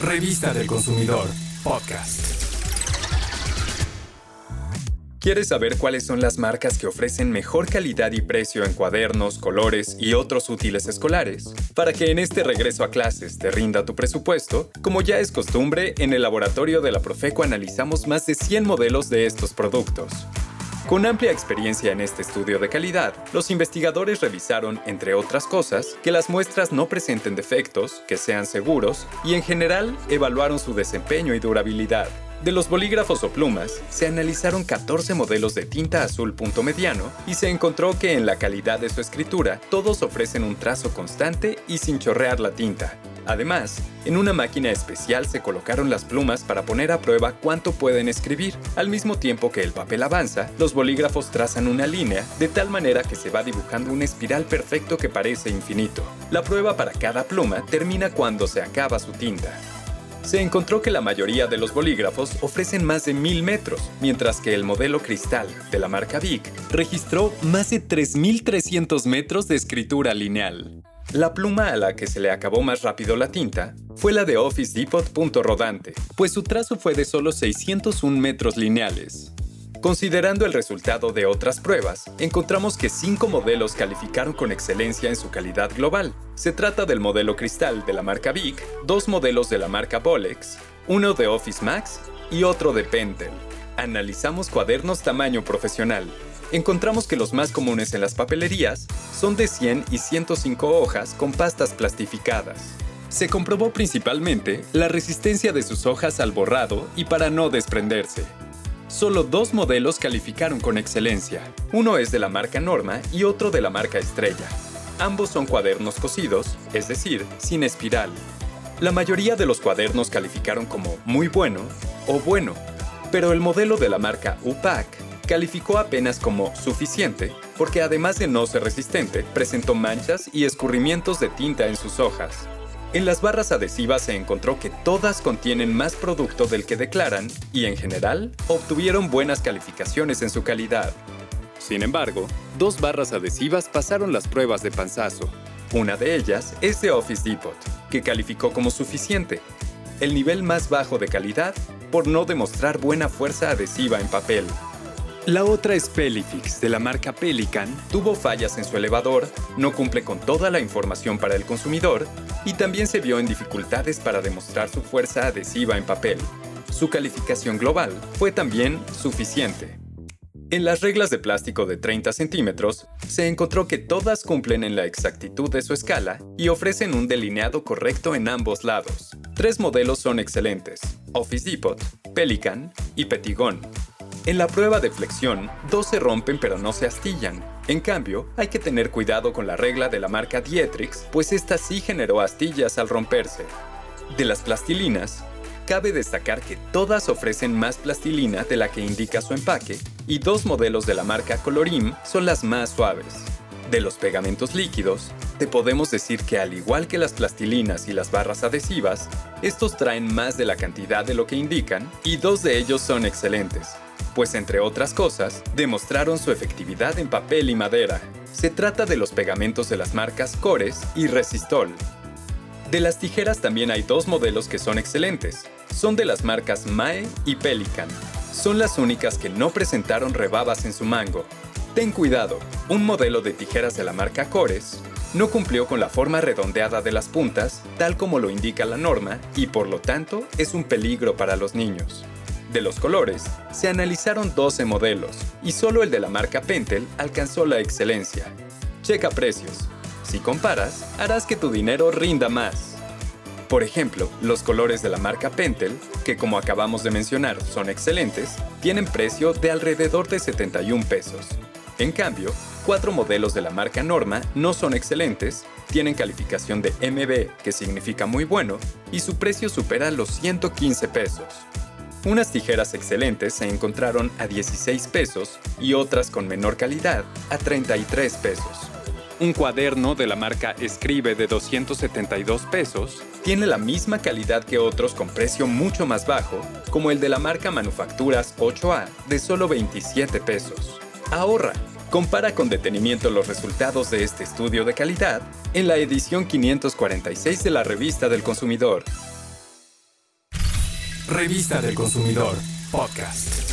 Revista del Consumidor, podcast. ¿Quieres saber cuáles son las marcas que ofrecen mejor calidad y precio en cuadernos, colores y otros útiles escolares? Para que en este regreso a clases te rinda tu presupuesto, como ya es costumbre, en el laboratorio de la Profeco analizamos más de 100 modelos de estos productos. Con amplia experiencia en este estudio de calidad, los investigadores revisaron, entre otras cosas, que las muestras no presenten defectos, que sean seguros y en general evaluaron su desempeño y durabilidad. De los bolígrafos o plumas, se analizaron 14 modelos de tinta azul punto mediano y se encontró que en la calidad de su escritura todos ofrecen un trazo constante y sin chorrear la tinta. Además, en una máquina especial se colocaron las plumas para poner a prueba cuánto pueden escribir. Al mismo tiempo que el papel avanza, los bolígrafos trazan una línea de tal manera que se va dibujando un espiral perfecto que parece infinito. La prueba para cada pluma termina cuando se acaba su tinta se encontró que la mayoría de los bolígrafos ofrecen más de 1000 metros, mientras que el modelo cristal de la marca Bic registró más de 3300 metros de escritura lineal. La pluma a la que se le acabó más rápido la tinta fue la de Office Depot Rodante, pues su trazo fue de solo 601 metros lineales. Considerando el resultado de otras pruebas, encontramos que cinco modelos calificaron con excelencia en su calidad global. Se trata del modelo cristal de la marca Bic, dos modelos de la marca Bolex, uno de Office Max y otro de Pentel. Analizamos cuadernos tamaño profesional. Encontramos que los más comunes en las papelerías son de 100 y 105 hojas con pastas plastificadas. Se comprobó principalmente la resistencia de sus hojas al borrado y para no desprenderse. Solo dos modelos calificaron con excelencia. Uno es de la marca Norma y otro de la marca Estrella. Ambos son cuadernos cosidos, es decir, sin espiral. La mayoría de los cuadernos calificaron como muy bueno o bueno, pero el modelo de la marca UPAC calificó apenas como suficiente porque además de no ser resistente, presentó manchas y escurrimientos de tinta en sus hojas. En las barras adhesivas se encontró que todas contienen más producto del que declaran y en general obtuvieron buenas calificaciones en su calidad. Sin embargo, dos barras adhesivas pasaron las pruebas de panzazo. Una de ellas es de Office Depot, que calificó como suficiente, el nivel más bajo de calidad por no demostrar buena fuerza adhesiva en papel. La otra es Pelifix, de la marca Pelican, tuvo fallas en su elevador, no cumple con toda la información para el consumidor y también se vio en dificultades para demostrar su fuerza adhesiva en papel. Su calificación global fue también suficiente. En las reglas de plástico de 30 centímetros, se encontró que todas cumplen en la exactitud de su escala y ofrecen un delineado correcto en ambos lados. Tres modelos son excelentes, Office Depot, Pelican y Petigon. En la prueba de flexión, dos se rompen pero no se astillan. En cambio, hay que tener cuidado con la regla de la marca Dietrich, pues esta sí generó astillas al romperse. De las plastilinas, cabe destacar que todas ofrecen más plastilina de la que indica su empaque y dos modelos de la marca Colorim son las más suaves. De los pegamentos líquidos, te podemos decir que al igual que las plastilinas y las barras adhesivas, estos traen más de la cantidad de lo que indican y dos de ellos son excelentes, pues entre otras cosas, demostraron su efectividad en papel y madera. Se trata de los pegamentos de las marcas Cores y Resistol. De las tijeras también hay dos modelos que son excelentes. Son de las marcas Mae y Pelican. Son las únicas que no presentaron rebabas en su mango. Ten cuidado, un modelo de tijeras de la marca Cores no cumplió con la forma redondeada de las puntas, tal como lo indica la norma, y por lo tanto es un peligro para los niños. De los colores, se analizaron 12 modelos y solo el de la marca Pentel alcanzó la excelencia. Checa precios. Si comparas, harás que tu dinero rinda más. Por ejemplo, los colores de la marca Pentel, que como acabamos de mencionar son excelentes, tienen precio de alrededor de 71 pesos. En cambio, cuatro modelos de la marca Norma no son excelentes, tienen calificación de MB, que significa muy bueno, y su precio supera los 115 pesos. Unas tijeras excelentes se encontraron a 16 pesos y otras con menor calidad a 33 pesos. Un cuaderno de la marca Escribe de 272 pesos tiene la misma calidad que otros con precio mucho más bajo, como el de la marca Manufacturas 8A de solo 27 pesos. Ahorra. Compara con detenimiento los resultados de este estudio de calidad en la edición 546 de la revista del consumidor Revista del Consumidor, podcast.